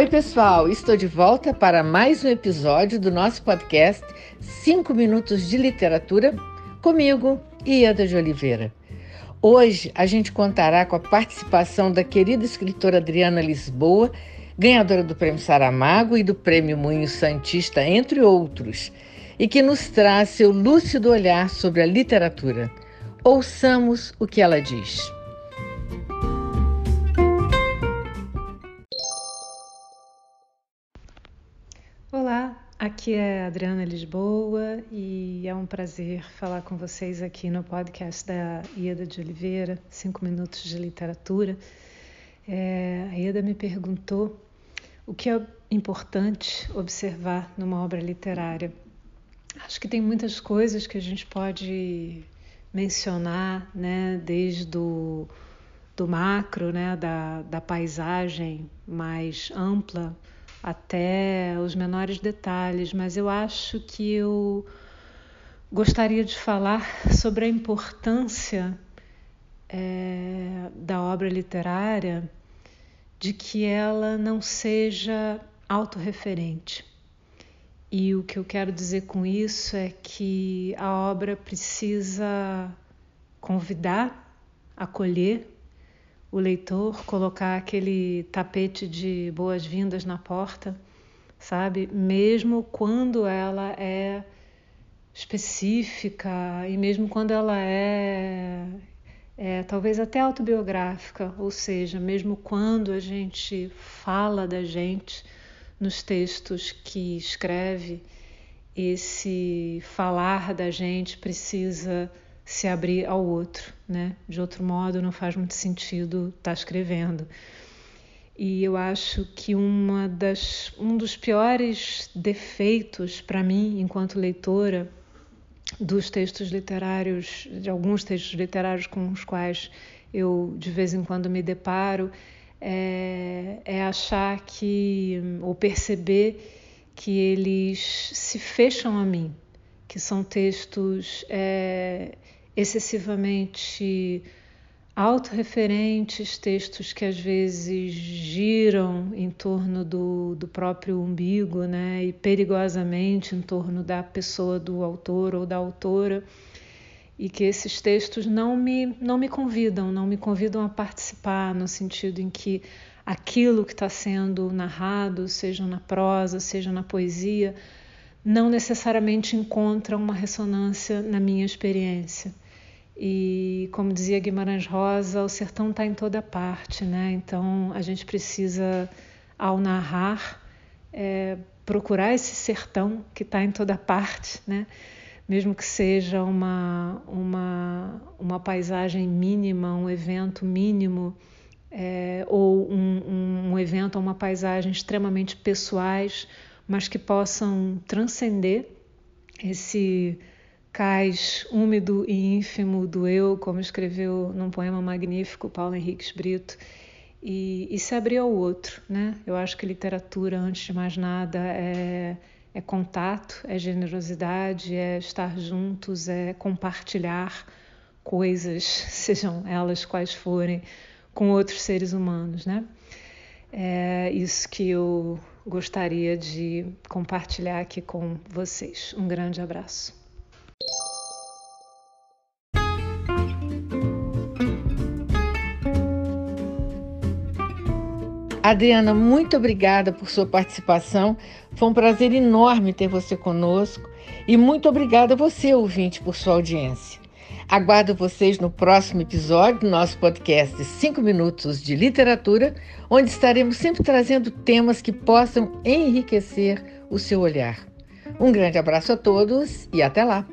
Oi, pessoal, estou de volta para mais um episódio do nosso podcast 5 Minutos de Literatura, comigo, Ieda de Oliveira. Hoje a gente contará com a participação da querida escritora Adriana Lisboa, ganhadora do Prêmio Saramago e do Prêmio Moinho Santista, entre outros, e que nos traz seu lúcido olhar sobre a literatura. Ouçamos o que ela diz. Aqui é Adriana Lisboa e é um prazer falar com vocês aqui no podcast da Ieda de Oliveira, 5 Minutos de Literatura. É, a Ieda me perguntou o que é importante observar numa obra literária. Acho que tem muitas coisas que a gente pode mencionar, né, desde o do macro, né, da, da paisagem mais ampla até os menores detalhes, mas eu acho que eu gostaria de falar sobre a importância é, da obra literária de que ela não seja autorreferente. E o que eu quero dizer com isso é que a obra precisa convidar, acolher o leitor, colocar aquele tapete de boas-vindas na porta, sabe? Mesmo quando ela é específica e mesmo quando ela é é, talvez até autobiográfica, ou seja, mesmo quando a gente fala da gente nos textos que escreve, esse falar da gente precisa se abrir ao outro, né? De outro modo, não faz muito sentido estar tá escrevendo. E eu acho que uma das, um dos piores defeitos para mim, enquanto leitora, dos textos literários, de alguns textos literários com os quais eu de vez em quando me deparo, é, é achar que, ou perceber que eles se fecham a mim, que são textos é, excessivamente autorreferentes, textos que às vezes giram em torno do, do próprio umbigo, né, e perigosamente em torno da pessoa do autor ou da autora, e que esses textos não me, não me convidam, não me convidam a participar, no sentido em que aquilo que está sendo narrado, seja na prosa, seja na poesia, não necessariamente encontra uma ressonância na minha experiência. E como dizia Guimarães Rosa, o sertão está em toda parte, né? Então a gente precisa, ao narrar, é, procurar esse sertão que está em toda parte, né? Mesmo que seja uma, uma, uma paisagem mínima, um evento mínimo, é, ou um, um, um evento ou uma paisagem extremamente pessoais, mas que possam transcender esse cais úmido e ínfimo do eu, como escreveu num poema magnífico Paulo Henriques Brito, e, e se abrir ao outro. Né? Eu acho que literatura, antes de mais nada, é, é contato, é generosidade, é estar juntos, é compartilhar coisas, sejam elas quais forem, com outros seres humanos. Né? É isso que eu gostaria de compartilhar aqui com vocês. Um grande abraço. Adriana, muito obrigada por sua participação. Foi um prazer enorme ter você conosco e muito obrigada a você, ouvinte, por sua audiência. Aguardo vocês no próximo episódio do nosso podcast 5 Minutos de Literatura, onde estaremos sempre trazendo temas que possam enriquecer o seu olhar. Um grande abraço a todos e até lá!